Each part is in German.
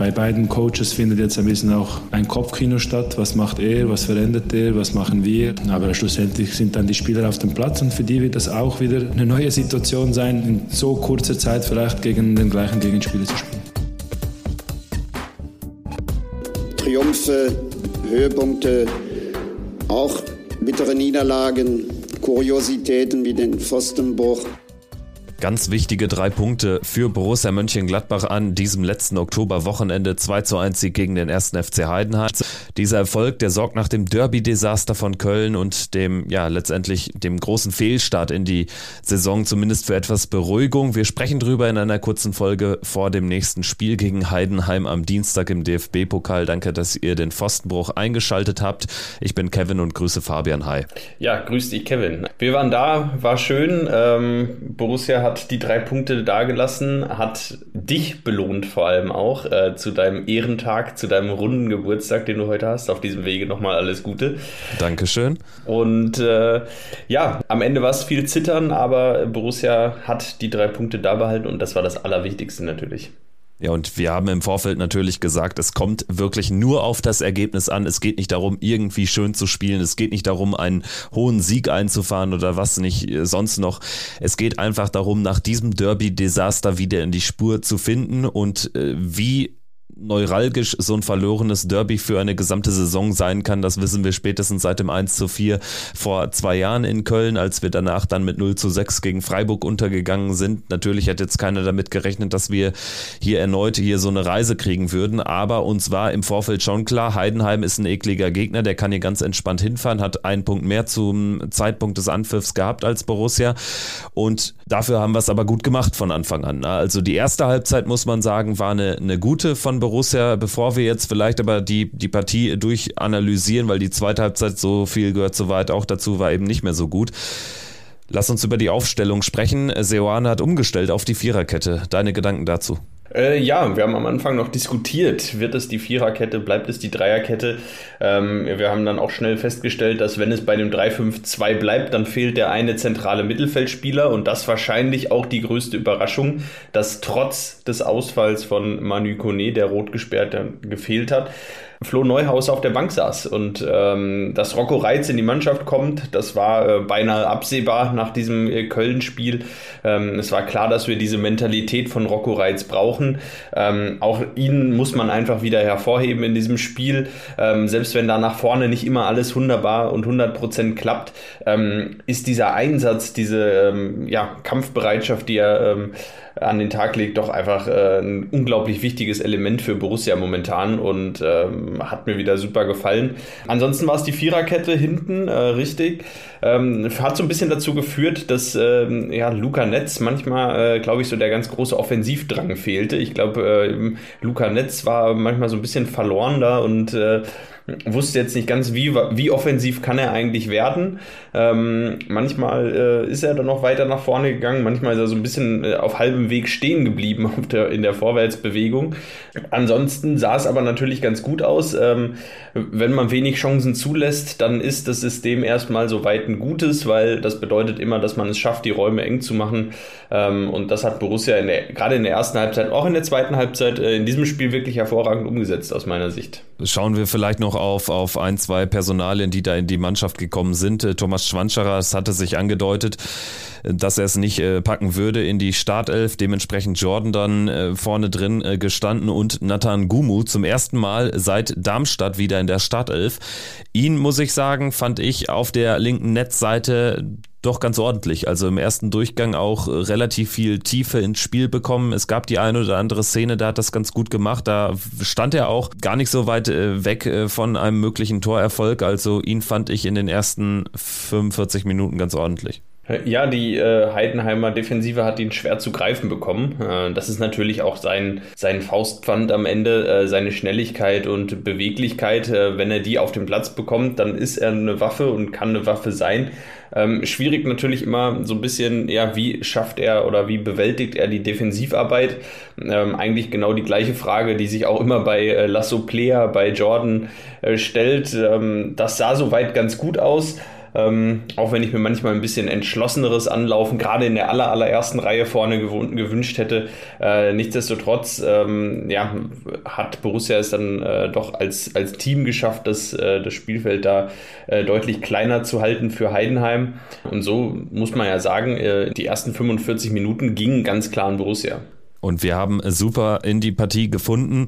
bei beiden Coaches findet jetzt ein bisschen auch ein Kopfkino statt. Was macht er, was verändert er, was machen wir? Aber schlussendlich sind dann die Spieler auf dem Platz und für die wird das auch wieder eine neue Situation sein, in so kurzer Zeit vielleicht gegen den gleichen Gegenspieler zu spielen. Triumphe, Höhepunkte, auch bittere Niederlagen, Kuriositäten wie den Pfostenbruch. Ganz wichtige drei Punkte für Borussia Mönchengladbach an diesem letzten Oktoberwochenende 2 zu 1 Sieg gegen den ersten FC Heidenheim. Dieser Erfolg, der sorgt nach dem Derby-Desaster von Köln und dem, ja, letztendlich dem großen Fehlstart in die Saison zumindest für etwas Beruhigung. Wir sprechen drüber in einer kurzen Folge vor dem nächsten Spiel gegen Heidenheim am Dienstag im DFB-Pokal. Danke, dass ihr den Pfostenbruch eingeschaltet habt. Ich bin Kevin und grüße Fabian. Hi. Ja, grüß dich, Kevin. Wir waren da, war schön. Ähm, Borussia hat hat die drei Punkte dagelassen, hat dich belohnt vor allem auch äh, zu deinem Ehrentag, zu deinem runden Geburtstag, den du heute hast. Auf diesem Wege nochmal alles Gute. Dankeschön. Und äh, ja, am Ende war es viel Zittern, aber Borussia hat die drei Punkte da behalten und das war das Allerwichtigste natürlich. Ja, und wir haben im Vorfeld natürlich gesagt, es kommt wirklich nur auf das Ergebnis an. Es geht nicht darum, irgendwie schön zu spielen. Es geht nicht darum, einen hohen Sieg einzufahren oder was nicht äh, sonst noch. Es geht einfach darum, nach diesem Derby-Desaster wieder in die Spur zu finden und äh, wie neuralgisch so ein verlorenes Derby für eine gesamte Saison sein kann. Das wissen wir spätestens seit dem 1 zu 4 vor zwei Jahren in Köln, als wir danach dann mit 0 zu 6 gegen Freiburg untergegangen sind. Natürlich hat jetzt keiner damit gerechnet, dass wir hier erneut hier so eine Reise kriegen würden, aber uns war im Vorfeld schon klar, Heidenheim ist ein ekliger Gegner, der kann hier ganz entspannt hinfahren, hat einen Punkt mehr zum Zeitpunkt des Anpfiffs gehabt als Borussia und dafür haben wir es aber gut gemacht von Anfang an. Also die erste Halbzeit, muss man sagen, war eine, eine gute von Borussia Borussia, bevor wir jetzt vielleicht aber die, die Partie durchanalysieren, weil die zweite Halbzeit so viel gehört soweit auch dazu, war eben nicht mehr so gut. Lass uns über die Aufstellung sprechen. Seoane hat umgestellt auf die Viererkette. Deine Gedanken dazu? Äh, ja, wir haben am Anfang noch diskutiert, wird es die Viererkette, bleibt es die Dreierkette. Ähm, wir haben dann auch schnell festgestellt, dass wenn es bei dem 3-5-2 bleibt, dann fehlt der eine zentrale Mittelfeldspieler und das wahrscheinlich auch die größte Überraschung, dass trotz des Ausfalls von Manu Kone, der rot gesperrt gefehlt hat, Flo Neuhaus auf der Bank saß. Und ähm, dass Rocco Reitz in die Mannschaft kommt, das war äh, beinahe absehbar nach diesem äh, Köln-Spiel. Ähm, es war klar, dass wir diese Mentalität von Rocco Reitz brauchen. Ähm, auch ihn muss man einfach wieder hervorheben in diesem Spiel. Ähm, selbst wenn da nach vorne nicht immer alles wunderbar und 100% klappt, ähm, ist dieser Einsatz, diese ähm, ja, Kampfbereitschaft, die er ähm, an den Tag legt, doch einfach äh, ein unglaublich wichtiges Element für Borussia momentan und ähm, hat mir wieder super gefallen. Ansonsten war es die Viererkette hinten, äh, richtig. Ähm, hat so ein bisschen dazu geführt, dass ähm, ja, Luca Netz manchmal, äh, glaube ich, so der ganz große Offensivdrang fehlte. Ich glaube, äh, Luca Netz war manchmal so ein bisschen verloren da und äh, wusste jetzt nicht ganz, wie, wie offensiv kann er eigentlich werden. Ähm, manchmal äh, ist er dann noch weiter nach vorne gegangen, manchmal ist er so ein bisschen äh, auf halbem Weg stehen geblieben der, in der Vorwärtsbewegung. Ansonsten sah es aber natürlich ganz gut aus. Ähm, wenn man wenig Chancen zulässt, dann ist das System erstmal so weit ein gutes, weil das bedeutet immer, dass man es schafft, die Räume eng zu machen. Ähm, und das hat Borussia in der, gerade in der ersten Halbzeit, auch in der zweiten Halbzeit, äh, in diesem Spiel wirklich hervorragend umgesetzt aus meiner Sicht. Schauen wir vielleicht noch auf, auf ein, zwei Personalien, die da in die Mannschaft gekommen sind. Äh, Thomas Schwanscherer, hatte sich angedeutet, äh, dass er es nicht äh, packen würde in die Startelf. Dementsprechend Jordan dann vorne drin gestanden und Nathan Gumu zum ersten Mal seit Darmstadt wieder in der Startelf. Ihn, muss ich sagen, fand ich auf der linken Netzseite doch ganz ordentlich. Also im ersten Durchgang auch relativ viel Tiefe ins Spiel bekommen. Es gab die eine oder andere Szene, da hat das ganz gut gemacht. Da stand er auch gar nicht so weit äh, weg äh, von einem möglichen Torerfolg. Also ihn fand ich in den ersten 45 Minuten ganz ordentlich. Ja, die äh, Heidenheimer Defensive hat ihn schwer zu greifen bekommen. Äh, das ist natürlich auch sein, sein Faustpfand am Ende, äh, seine Schnelligkeit und Beweglichkeit. Äh, wenn er die auf den Platz bekommt, dann ist er eine Waffe und kann eine Waffe sein. Ähm, schwierig natürlich immer so ein bisschen, ja, wie schafft er oder wie bewältigt er die Defensivarbeit? Ähm, eigentlich genau die gleiche Frage, die sich auch immer bei äh, Lasso Player, bei Jordan äh, stellt. Ähm, das sah soweit ganz gut aus. Ähm, auch wenn ich mir manchmal ein bisschen entschlosseneres Anlaufen, gerade in der aller, allerersten Reihe vorne gewünscht hätte. Äh, nichtsdestotrotz ähm, ja, hat Borussia es dann äh, doch als, als Team geschafft, das, äh, das Spielfeld da äh, deutlich kleiner zu halten für Heidenheim. Und so muss man ja sagen, äh, die ersten 45 Minuten gingen ganz klar an Borussia. Und wir haben super in die Partie gefunden,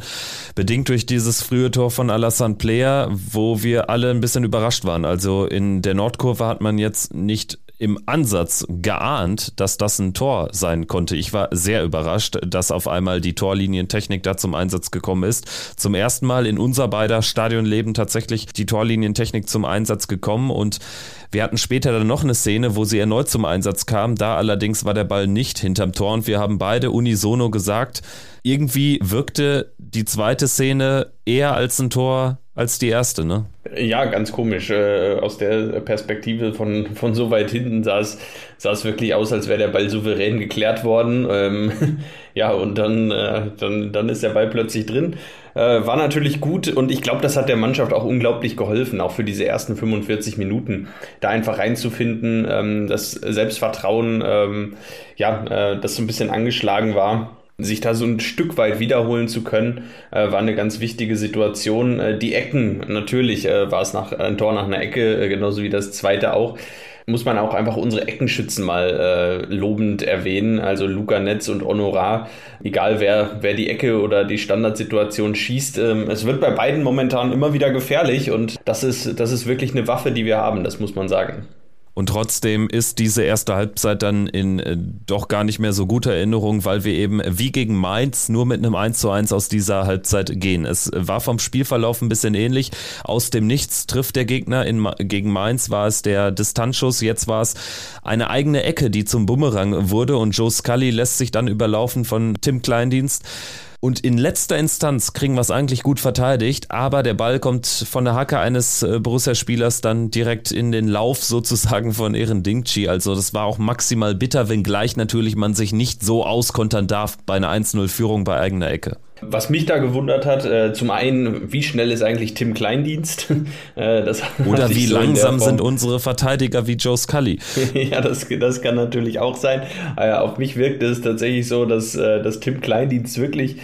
bedingt durch dieses frühe Tor von Alassane Player, wo wir alle ein bisschen überrascht waren. Also in der Nordkurve hat man jetzt nicht im Ansatz geahnt, dass das ein Tor sein konnte. Ich war sehr überrascht, dass auf einmal die Torlinientechnik da zum Einsatz gekommen ist. Zum ersten Mal in unser beider Stadionleben tatsächlich die Torlinientechnik zum Einsatz gekommen und wir hatten später dann noch eine Szene, wo sie erneut zum Einsatz kam. Da allerdings war der Ball nicht hinterm Tor und wir haben beide unisono gesagt, irgendwie wirkte die zweite Szene eher als ein Tor als die erste, ne? Ja, ganz komisch. Äh, aus der Perspektive von, von so weit hinten sah es, sah es wirklich aus, als wäre der Ball souverän geklärt worden. Ähm, ja, und dann, äh, dann, dann ist der Ball plötzlich drin. Äh, war natürlich gut und ich glaube, das hat der Mannschaft auch unglaublich geholfen, auch für diese ersten 45 Minuten, da einfach reinzufinden, ähm, das Selbstvertrauen, ähm, ja, äh, das so ein bisschen angeschlagen war sich da so ein Stück weit wiederholen zu können, äh, war eine ganz wichtige Situation. Äh, die Ecken, natürlich äh, war es nach, ein Tor nach einer Ecke, äh, genauso wie das zweite auch. Muss man auch einfach unsere Eckenschützen mal äh, lobend erwähnen. Also Luca Netz und Honorar, egal wer, wer die Ecke oder die Standardsituation schießt. Ähm, es wird bei beiden momentan immer wieder gefährlich und das ist, das ist wirklich eine Waffe, die wir haben, das muss man sagen. Und trotzdem ist diese erste Halbzeit dann in äh, doch gar nicht mehr so guter Erinnerung, weil wir eben wie gegen Mainz nur mit einem 1 zu 1 aus dieser Halbzeit gehen. Es war vom Spielverlauf ein bisschen ähnlich. Aus dem Nichts trifft der Gegner. In, gegen Mainz war es der Distanzschuss. Jetzt war es eine eigene Ecke, die zum Bumerang wurde und Joe Scully lässt sich dann überlaufen von Tim Kleindienst. Und in letzter Instanz kriegen wir es eigentlich gut verteidigt, aber der Ball kommt von der Hacke eines äh, Borussia-Spielers dann direkt in den Lauf sozusagen von Ehren Dingchi. Also das war auch maximal bitter, wenngleich natürlich man sich nicht so auskontern darf bei einer 1-0-Führung bei eigener Ecke. Was mich da gewundert hat, äh, zum einen, wie schnell ist eigentlich Tim Kleindienst? äh, Oder wie so langsam sind unsere Verteidiger wie Joe Scully? ja, das, das kann natürlich auch sein. Äh, auf mich wirkt es tatsächlich so, dass, äh, dass Tim Kleindienst wirklich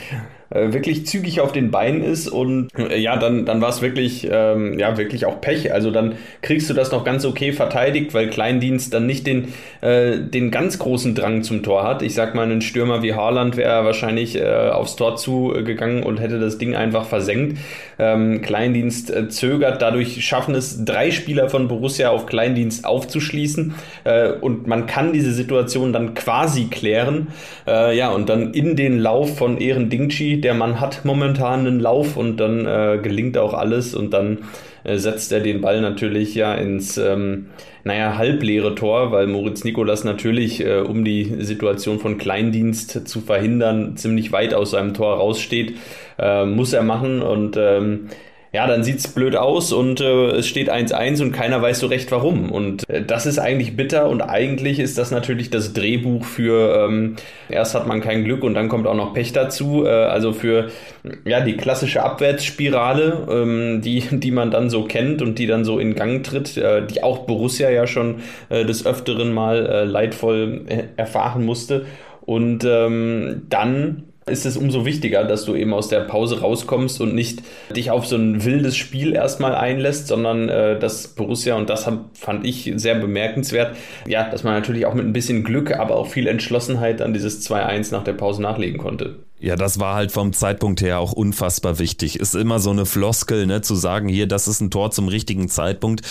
wirklich zügig auf den Beinen ist und äh, ja, dann, dann war es wirklich, ähm, ja, wirklich auch Pech. Also dann kriegst du das noch ganz okay verteidigt, weil Kleindienst dann nicht den, äh, den ganz großen Drang zum Tor hat. Ich sag mal, ein Stürmer wie Haaland wäre wahrscheinlich äh, aufs Tor zugegangen und hätte das Ding einfach versenkt. Ähm, Kleindienst äh, zögert, dadurch schaffen es drei Spieler von Borussia auf Kleindienst aufzuschließen äh, und man kann diese Situation dann quasi klären. Äh, ja, und dann in den Lauf von Ehren Dingchi, der Mann hat momentan einen Lauf und dann äh, gelingt auch alles und dann äh, setzt er den Ball natürlich ja ins, ähm, naja, halbleere Tor, weil Moritz Nikolas natürlich, äh, um die Situation von Kleindienst zu verhindern, ziemlich weit aus seinem Tor raussteht, äh, muss er machen und ähm, ja, dann sieht's blöd aus und äh, es steht 1-1 und keiner weiß so recht warum. Und äh, das ist eigentlich bitter und eigentlich ist das natürlich das Drehbuch für ähm, erst hat man kein Glück und dann kommt auch noch Pech dazu. Äh, also für ja die klassische Abwärtsspirale, ähm, die, die man dann so kennt und die dann so in Gang tritt, äh, die auch Borussia ja schon äh, des Öfteren mal äh, leidvoll äh, erfahren musste. Und ähm, dann ist es umso wichtiger, dass du eben aus der Pause rauskommst und nicht dich auf so ein wildes Spiel erstmal einlässt, sondern äh, dass Borussia, und das fand ich sehr bemerkenswert, ja, dass man natürlich auch mit ein bisschen Glück, aber auch viel Entschlossenheit an dieses 2-1 nach der Pause nachlegen konnte. Ja, das war halt vom Zeitpunkt her auch unfassbar wichtig. Ist immer so eine Floskel, ne, zu sagen, hier, das ist ein Tor zum richtigen Zeitpunkt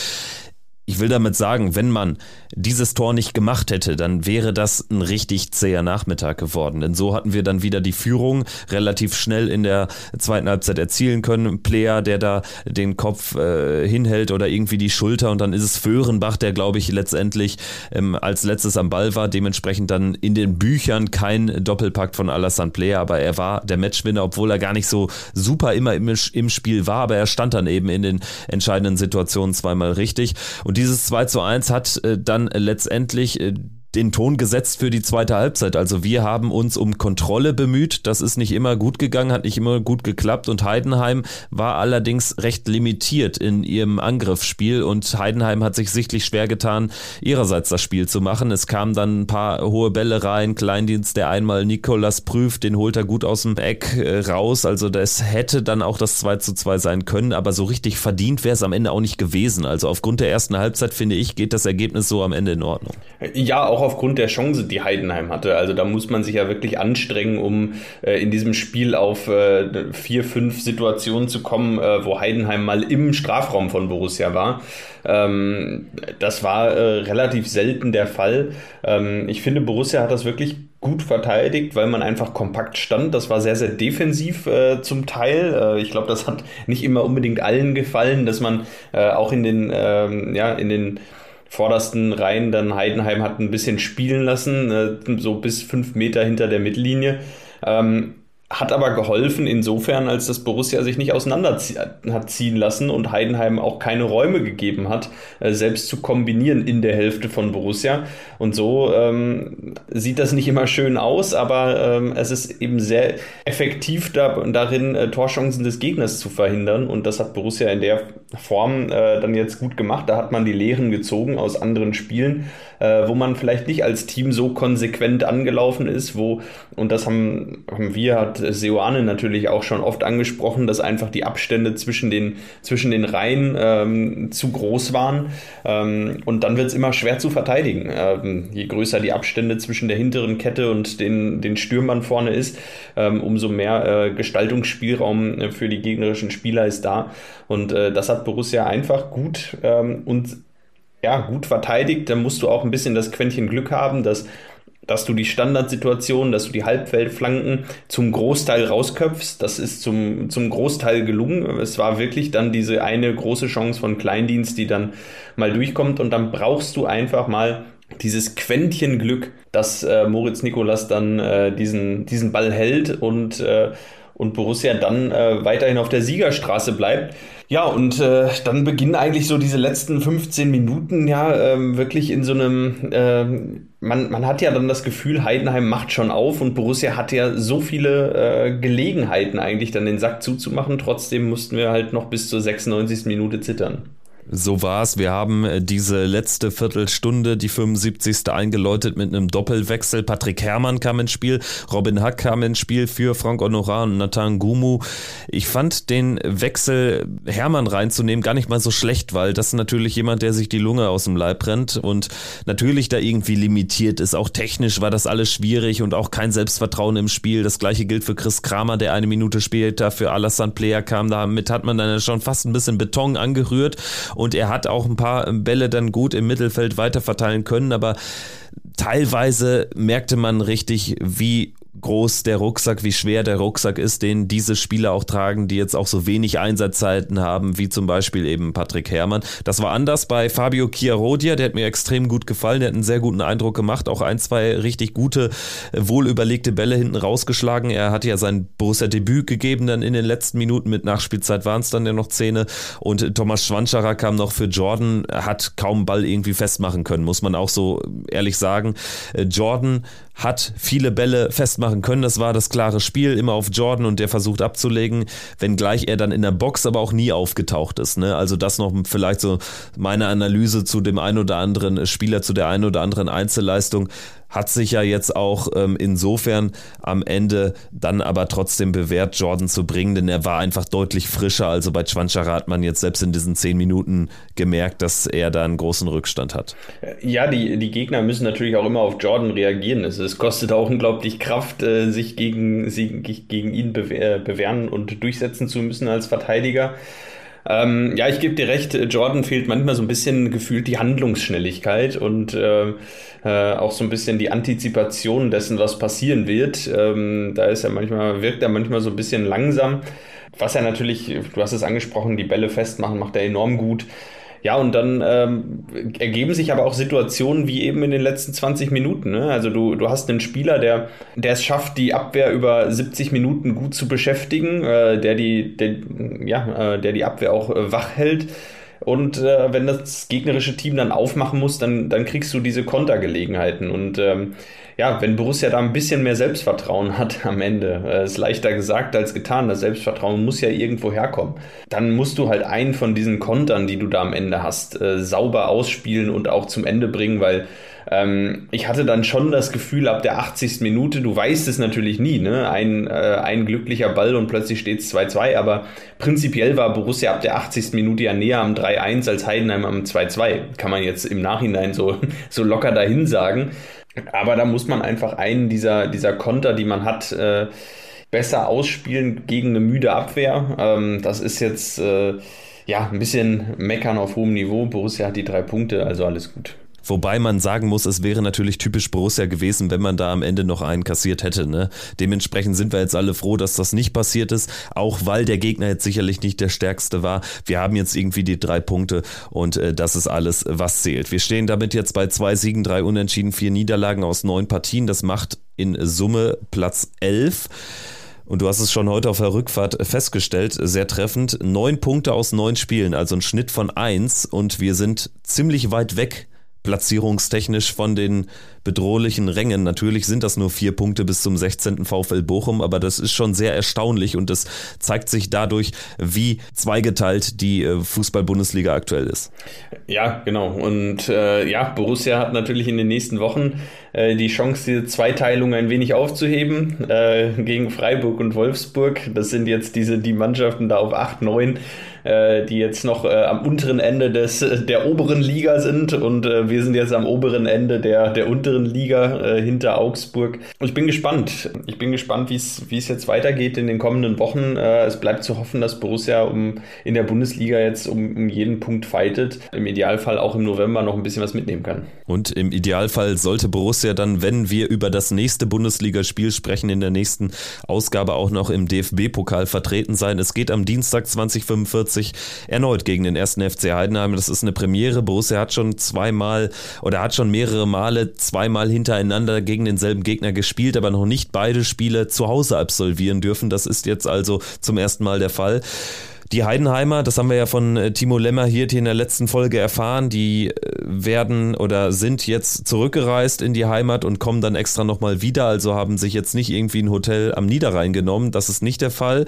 ich will damit sagen, wenn man dieses Tor nicht gemacht hätte, dann wäre das ein richtig zäher Nachmittag geworden. Denn so hatten wir dann wieder die Führung relativ schnell in der zweiten Halbzeit erzielen können. Player, der da den Kopf äh, hinhält oder irgendwie die Schulter und dann ist es Föhrenbach, der glaube ich letztendlich ähm, als letztes am Ball war. Dementsprechend dann in den Büchern kein Doppelpakt von Alassane Player, aber er war der Matchwinner, obwohl er gar nicht so super immer im, im Spiel war, aber er stand dann eben in den entscheidenden Situationen zweimal richtig. Und dieses 2 zu 1 hat äh, dann letztendlich äh, den Ton gesetzt für die zweite Halbzeit. Also wir haben uns um Kontrolle bemüht. Das ist nicht immer gut gegangen, hat nicht immer gut geklappt. Und Heidenheim war allerdings recht limitiert in ihrem Angriffsspiel. Und Heidenheim hat sich sichtlich schwer getan, ihrerseits das Spiel zu machen. Es kamen dann ein paar hohe Bälle rein. Kleindienst, der einmal Nikolas prüft, den holt er gut aus dem Eck äh, raus. Also das hätte dann auch das 2 zu 2 sein können. Aber so richtig verdient wäre es am Ende auch nicht gewesen. Also aufgrund der ersten Halbzeit, finde ich, geht das Ergebnis so am Ende in Ordnung. Ja, auch aufgrund der Chance, die Heidenheim hatte. Also da muss man sich ja wirklich anstrengen, um äh, in diesem Spiel auf äh, vier, fünf Situationen zu kommen, äh, wo Heidenheim mal im Strafraum von Borussia war. Ähm, das war äh, relativ selten der Fall. Ähm, ich finde, Borussia hat das wirklich gut verteidigt, weil man einfach kompakt stand. Das war sehr, sehr defensiv äh, zum Teil. Äh, ich glaube, das hat nicht immer unbedingt allen gefallen, dass man äh, auch in den, ähm, ja, in den vordersten Reihen dann Heidenheim hat ein bisschen spielen lassen, äh, so bis fünf Meter hinter der Mittellinie. Ähm, hat aber geholfen insofern, als das Borussia sich nicht auseinander hat ziehen lassen und Heidenheim auch keine Räume gegeben hat, äh, selbst zu kombinieren in der Hälfte von Borussia. Und so ähm, sieht das nicht immer schön aus, aber ähm, es ist eben sehr effektiv da, darin, äh, Torchancen des Gegners zu verhindern. Und das hat Borussia in der Form äh, dann jetzt gut gemacht. Da hat man die Lehren gezogen aus anderen Spielen äh, wo man vielleicht nicht als Team so konsequent angelaufen ist, wo, und das haben, haben wir, hat Seoane natürlich auch schon oft angesprochen, dass einfach die Abstände zwischen den, zwischen den Reihen ähm, zu groß waren. Ähm, und dann wird es immer schwer zu verteidigen. Ähm, je größer die Abstände zwischen der hinteren Kette und den, den Stürmern vorne ist, ähm, umso mehr äh, Gestaltungsspielraum äh, für die gegnerischen Spieler ist da. Und äh, das hat Borussia einfach gut ähm, und ja, gut verteidigt, dann musst du auch ein bisschen das Quäntchen Glück haben, dass, dass du die Standardsituation, dass du die Halbfeldflanken zum Großteil rausköpfst. Das ist zum, zum Großteil gelungen. Es war wirklich dann diese eine große Chance von Kleindienst, die dann mal durchkommt und dann brauchst du einfach mal dieses Quäntchen Glück, dass äh, Moritz Nikolas dann äh, diesen, diesen Ball hält und, äh, und Borussia dann äh, weiterhin auf der Siegerstraße bleibt. Ja, und äh, dann beginnen eigentlich so diese letzten 15 Minuten ja ähm, wirklich in so einem, äh, man, man hat ja dann das Gefühl, Heidenheim macht schon auf und Borussia hat ja so viele äh, Gelegenheiten eigentlich dann den Sack zuzumachen. Trotzdem mussten wir halt noch bis zur 96. Minute zittern. So war's. Wir haben äh, diese letzte Viertelstunde, die 75. eingeläutet mit einem Doppelwechsel. Patrick Herrmann kam ins Spiel, Robin Hack kam ins Spiel für Frank Honorar und Nathan Gumu. Ich fand den Wechsel Herrmann reinzunehmen gar nicht mal so schlecht, weil das ist natürlich jemand, der sich die Lunge aus dem Leib rennt und natürlich da irgendwie limitiert ist. Auch technisch war das alles schwierig und auch kein Selbstvertrauen im Spiel. Das gleiche gilt für Chris Kramer, der eine Minute später für Alassane Player kam. Damit hat man dann schon fast ein bisschen Beton angerührt und er hat auch ein paar Bälle dann gut im Mittelfeld weiterverteilen können, aber teilweise merkte man richtig, wie groß der Rucksack, wie schwer der Rucksack ist, den diese Spieler auch tragen, die jetzt auch so wenig Einsatzzeiten haben, wie zum Beispiel eben Patrick Herrmann. Das war anders bei Fabio Chiarodia, der hat mir extrem gut gefallen, der hat einen sehr guten Eindruck gemacht, auch ein, zwei richtig gute, wohlüberlegte Bälle hinten rausgeschlagen. Er hat ja sein Borussia-Debüt gegeben dann in den letzten Minuten, mit Nachspielzeit waren es dann ja noch Zähne und Thomas Schwanscherer kam noch für Jordan, hat kaum Ball irgendwie festmachen können, muss man auch so ehrlich sagen. Jordan hat viele Bälle festmachen können. Das war das klare Spiel, immer auf Jordan und der versucht abzulegen, wenngleich er dann in der Box aber auch nie aufgetaucht ist. Ne? Also das noch vielleicht so meine Analyse zu dem ein oder anderen Spieler, zu der ein oder anderen Einzelleistung hat sich ja jetzt auch ähm, insofern am Ende dann aber trotzdem bewährt, Jordan zu bringen, denn er war einfach deutlich frischer. Also bei Chwanchara hat man jetzt selbst in diesen zehn Minuten gemerkt, dass er da einen großen Rückstand hat. Ja, die, die Gegner müssen natürlich auch immer auf Jordan reagieren. Es, es kostet auch unglaublich Kraft, äh, sich gegen, sie, gegen ihn bewähren und durchsetzen zu müssen als Verteidiger. Ähm, ja, ich gebe dir recht, Jordan fehlt manchmal so ein bisschen gefühlt die Handlungsschnelligkeit und äh, äh, auch so ein bisschen die Antizipation dessen, was passieren wird. Ähm, da ist er manchmal, wirkt er manchmal so ein bisschen langsam. Was er natürlich, du hast es angesprochen, die Bälle festmachen, macht er enorm gut. Ja, und dann ähm, ergeben sich aber auch Situationen wie eben in den letzten 20 Minuten. Ne? Also du, du hast einen Spieler, der, der es schafft, die Abwehr über 70 Minuten gut zu beschäftigen, äh, der, die, der, ja, äh, der die Abwehr auch äh, wach hält Und äh, wenn das gegnerische Team dann aufmachen muss, dann, dann kriegst du diese Kontergelegenheiten. Und ähm, ja, wenn Borussia da ein bisschen mehr Selbstvertrauen hat am Ende, äh, ist leichter gesagt als getan. Das Selbstvertrauen muss ja irgendwo herkommen. Dann musst du halt einen von diesen Kontern, die du da am Ende hast, äh, sauber ausspielen und auch zum Ende bringen, weil ähm, ich hatte dann schon das Gefühl, ab der 80. Minute, du weißt es natürlich nie, ne? ein, äh, ein glücklicher Ball und plötzlich steht es 2-2, aber prinzipiell war Borussia ab der 80. Minute ja näher am 3-1 als Heidenheim am 2-2. Kann man jetzt im Nachhinein so, so locker dahin sagen. Aber da muss man einfach einen dieser, dieser Konter, die man hat, äh, besser ausspielen gegen eine müde Abwehr. Ähm, das ist jetzt äh, ja ein bisschen meckern auf hohem Niveau. Borussia hat die drei Punkte, also alles gut. Wobei man sagen muss, es wäre natürlich typisch Borussia gewesen, wenn man da am Ende noch einen kassiert hätte. Ne? Dementsprechend sind wir jetzt alle froh, dass das nicht passiert ist, auch weil der Gegner jetzt sicherlich nicht der stärkste war. Wir haben jetzt irgendwie die drei Punkte und äh, das ist alles, was zählt. Wir stehen damit jetzt bei zwei Siegen, drei Unentschieden, vier Niederlagen aus neun Partien. Das macht in Summe Platz elf. Und du hast es schon heute auf der Rückfahrt festgestellt, sehr treffend. Neun Punkte aus neun Spielen, also ein Schnitt von eins. Und wir sind ziemlich weit weg platzierungstechnisch von den bedrohlichen Rängen. Natürlich sind das nur vier Punkte bis zum 16. VfL Bochum, aber das ist schon sehr erstaunlich und das zeigt sich dadurch, wie zweigeteilt die äh, Fußball-Bundesliga aktuell ist. Ja, genau. Und äh, ja, Borussia hat natürlich in den nächsten Wochen äh, die Chance, diese Zweiteilung ein wenig aufzuheben äh, gegen Freiburg und Wolfsburg. Das sind jetzt diese die Mannschaften da auf 8, 9 äh, die jetzt noch äh, am unteren Ende des, der oberen Liga sind und äh, wir sind jetzt am oberen Ende der, der unteren Liga äh, hinter Augsburg. Und ich bin gespannt. Ich bin gespannt, wie es jetzt weitergeht in den kommenden Wochen. Äh, es bleibt zu hoffen, dass Borussia um, in der Bundesliga jetzt um, um jeden Punkt fightet. Im Idealfall auch im November noch ein bisschen was mitnehmen kann. Und im Idealfall sollte Borussia dann, wenn wir über das nächste Bundesligaspiel sprechen, in der nächsten Ausgabe auch noch im DFB-Pokal vertreten sein. Es geht am Dienstag 2045 sich erneut gegen den ersten FC Heidenheim. Das ist eine Premiere. Borussia hat schon zweimal oder hat schon mehrere Male zweimal hintereinander gegen denselben Gegner gespielt, aber noch nicht beide Spiele zu Hause absolvieren dürfen. Das ist jetzt also zum ersten Mal der Fall. Die Heidenheimer, das haben wir ja von äh, Timo Lemmer hier in der letzten Folge erfahren, die äh, werden oder sind jetzt zurückgereist in die Heimat und kommen dann extra nochmal wieder, also haben sich jetzt nicht irgendwie ein Hotel am Niederrhein genommen. Das ist nicht der Fall.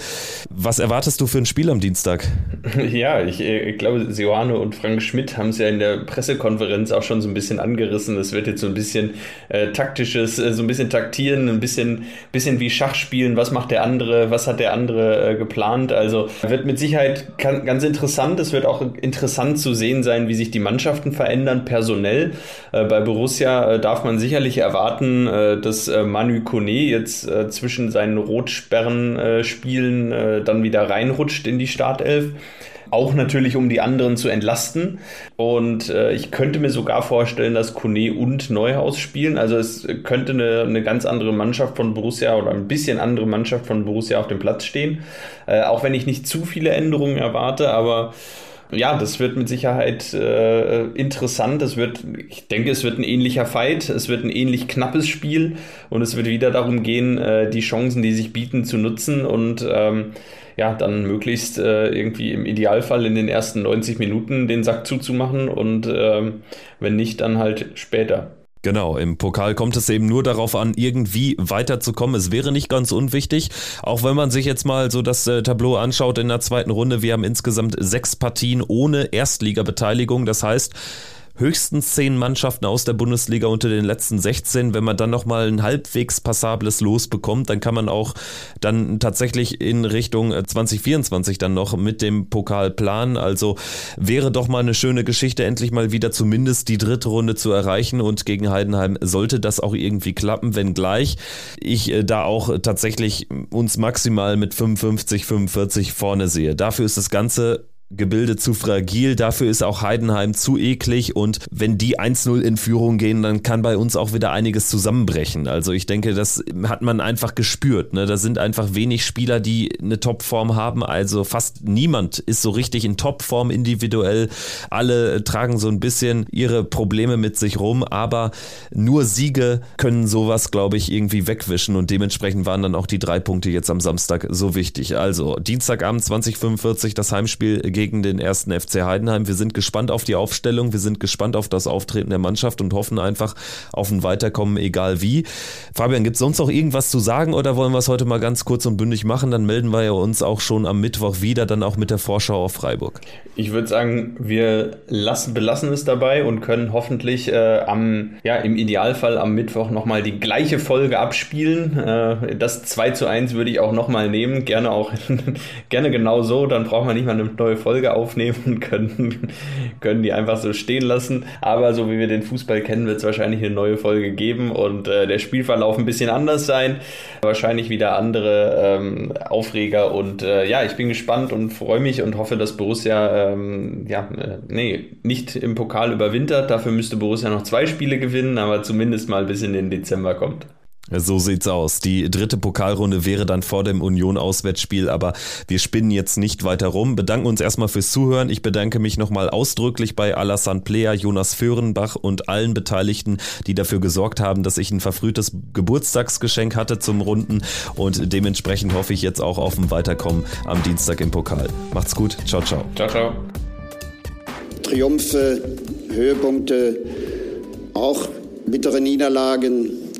Was erwartest du für ein Spiel am Dienstag? Ja, ich, äh, ich glaube, Johanne und Frank Schmidt haben es ja in der Pressekonferenz auch schon so ein bisschen angerissen. Es wird jetzt so ein bisschen äh, taktisches, so ein bisschen taktieren, ein bisschen, bisschen wie Schach spielen. Was macht der andere? Was hat der andere äh, geplant? Also wird mit Sicherheit Sicherheit ganz interessant. Es wird auch interessant zu sehen sein, wie sich die Mannschaften verändern, personell. Äh, bei Borussia äh, darf man sicherlich erwarten, äh, dass Manu Kone jetzt zwischen seinen Rotsperren-Spielen dann wieder reinrutscht in die Startelf auch natürlich um die anderen zu entlasten. Und äh, ich könnte mir sogar vorstellen, dass Kone und Neuhaus spielen. Also es könnte eine, eine ganz andere Mannschaft von Borussia oder ein bisschen andere Mannschaft von Borussia auf dem Platz stehen. Äh, auch wenn ich nicht zu viele Änderungen erwarte, aber ja, das wird mit Sicherheit äh, interessant. Es wird, ich denke, es wird ein ähnlicher Fight, es wird ein ähnlich knappes Spiel und es wird wieder darum gehen, äh, die Chancen, die sich bieten, zu nutzen und ähm, ja, dann möglichst äh, irgendwie im Idealfall in den ersten 90 Minuten den Sack zuzumachen und äh, wenn nicht, dann halt später. Genau, im Pokal kommt es eben nur darauf an, irgendwie weiterzukommen. Es wäre nicht ganz unwichtig, auch wenn man sich jetzt mal so das äh, Tableau anschaut in der zweiten Runde. Wir haben insgesamt sechs Partien ohne Erstligabeteiligung. Das heißt, höchstens zehn Mannschaften aus der Bundesliga unter den letzten 16. Wenn man dann nochmal ein halbwegs passables Los bekommt, dann kann man auch dann tatsächlich in Richtung 2024 äh, dann noch mit dem Pokal planen. Also wäre doch mal eine schöne Geschichte, endlich mal wieder zumindest die dritte Runde zu erreichen und gegen Heidenheim sollte das auch irgendwie klappen, wenngleich ich äh, da auch tatsächlich uns maximal mit 55, 45 vorne sehe. Dafür ist das Ganze Gebilde zu fragil, dafür ist auch Heidenheim zu eklig und wenn die 1-0 in Führung gehen, dann kann bei uns auch wieder einiges zusammenbrechen. Also ich denke, das hat man einfach gespürt. Ne? Da sind einfach wenig Spieler, die eine Topform haben. Also fast niemand ist so richtig in Topform individuell. Alle tragen so ein bisschen ihre Probleme mit sich rum, aber nur Siege können sowas, glaube ich, irgendwie wegwischen und dementsprechend waren dann auch die drei Punkte jetzt am Samstag so wichtig. Also Dienstagabend 2045 das Heimspiel gegen gegen den ersten FC Heidenheim. Wir sind gespannt auf die Aufstellung, wir sind gespannt auf das Auftreten der Mannschaft und hoffen einfach auf ein Weiterkommen, egal wie. Fabian, gibt es sonst noch irgendwas zu sagen oder wollen wir es heute mal ganz kurz und bündig machen? Dann melden wir ja uns auch schon am Mittwoch wieder, dann auch mit der Vorschau auf Freiburg. Ich würde sagen, wir lassen, belassen es dabei und können hoffentlich äh, am, ja, im Idealfall am Mittwoch nochmal die gleiche Folge abspielen. Äh, das 2 zu 1 würde ich auch nochmal nehmen, gerne auch gerne genau so, dann braucht man nicht mal eine neue Folge aufnehmen können, können die einfach so stehen lassen. Aber so wie wir den Fußball kennen, wird es wahrscheinlich eine neue Folge geben und äh, der Spielverlauf ein bisschen anders sein. Wahrscheinlich wieder andere ähm, Aufreger und äh, ja, ich bin gespannt und freue mich und hoffe, dass Borussia ähm, ja, äh, nee, nicht im Pokal überwintert. Dafür müsste Borussia noch zwei Spiele gewinnen, aber zumindest mal bis in den Dezember kommt. So sieht's aus. Die dritte Pokalrunde wäre dann vor dem Union-Auswärtsspiel, aber wir spinnen jetzt nicht weiter rum. Bedanken uns erstmal fürs Zuhören. Ich bedanke mich nochmal ausdrücklich bei Alassane Plea, Jonas Föhrenbach und allen Beteiligten, die dafür gesorgt haben, dass ich ein verfrühtes Geburtstagsgeschenk hatte zum Runden und dementsprechend hoffe ich jetzt auch auf ein Weiterkommen am Dienstag im Pokal. Macht's gut. Ciao, ciao. Ciao, ciao. Triumphe, Höhepunkte, auch bittere Niederlagen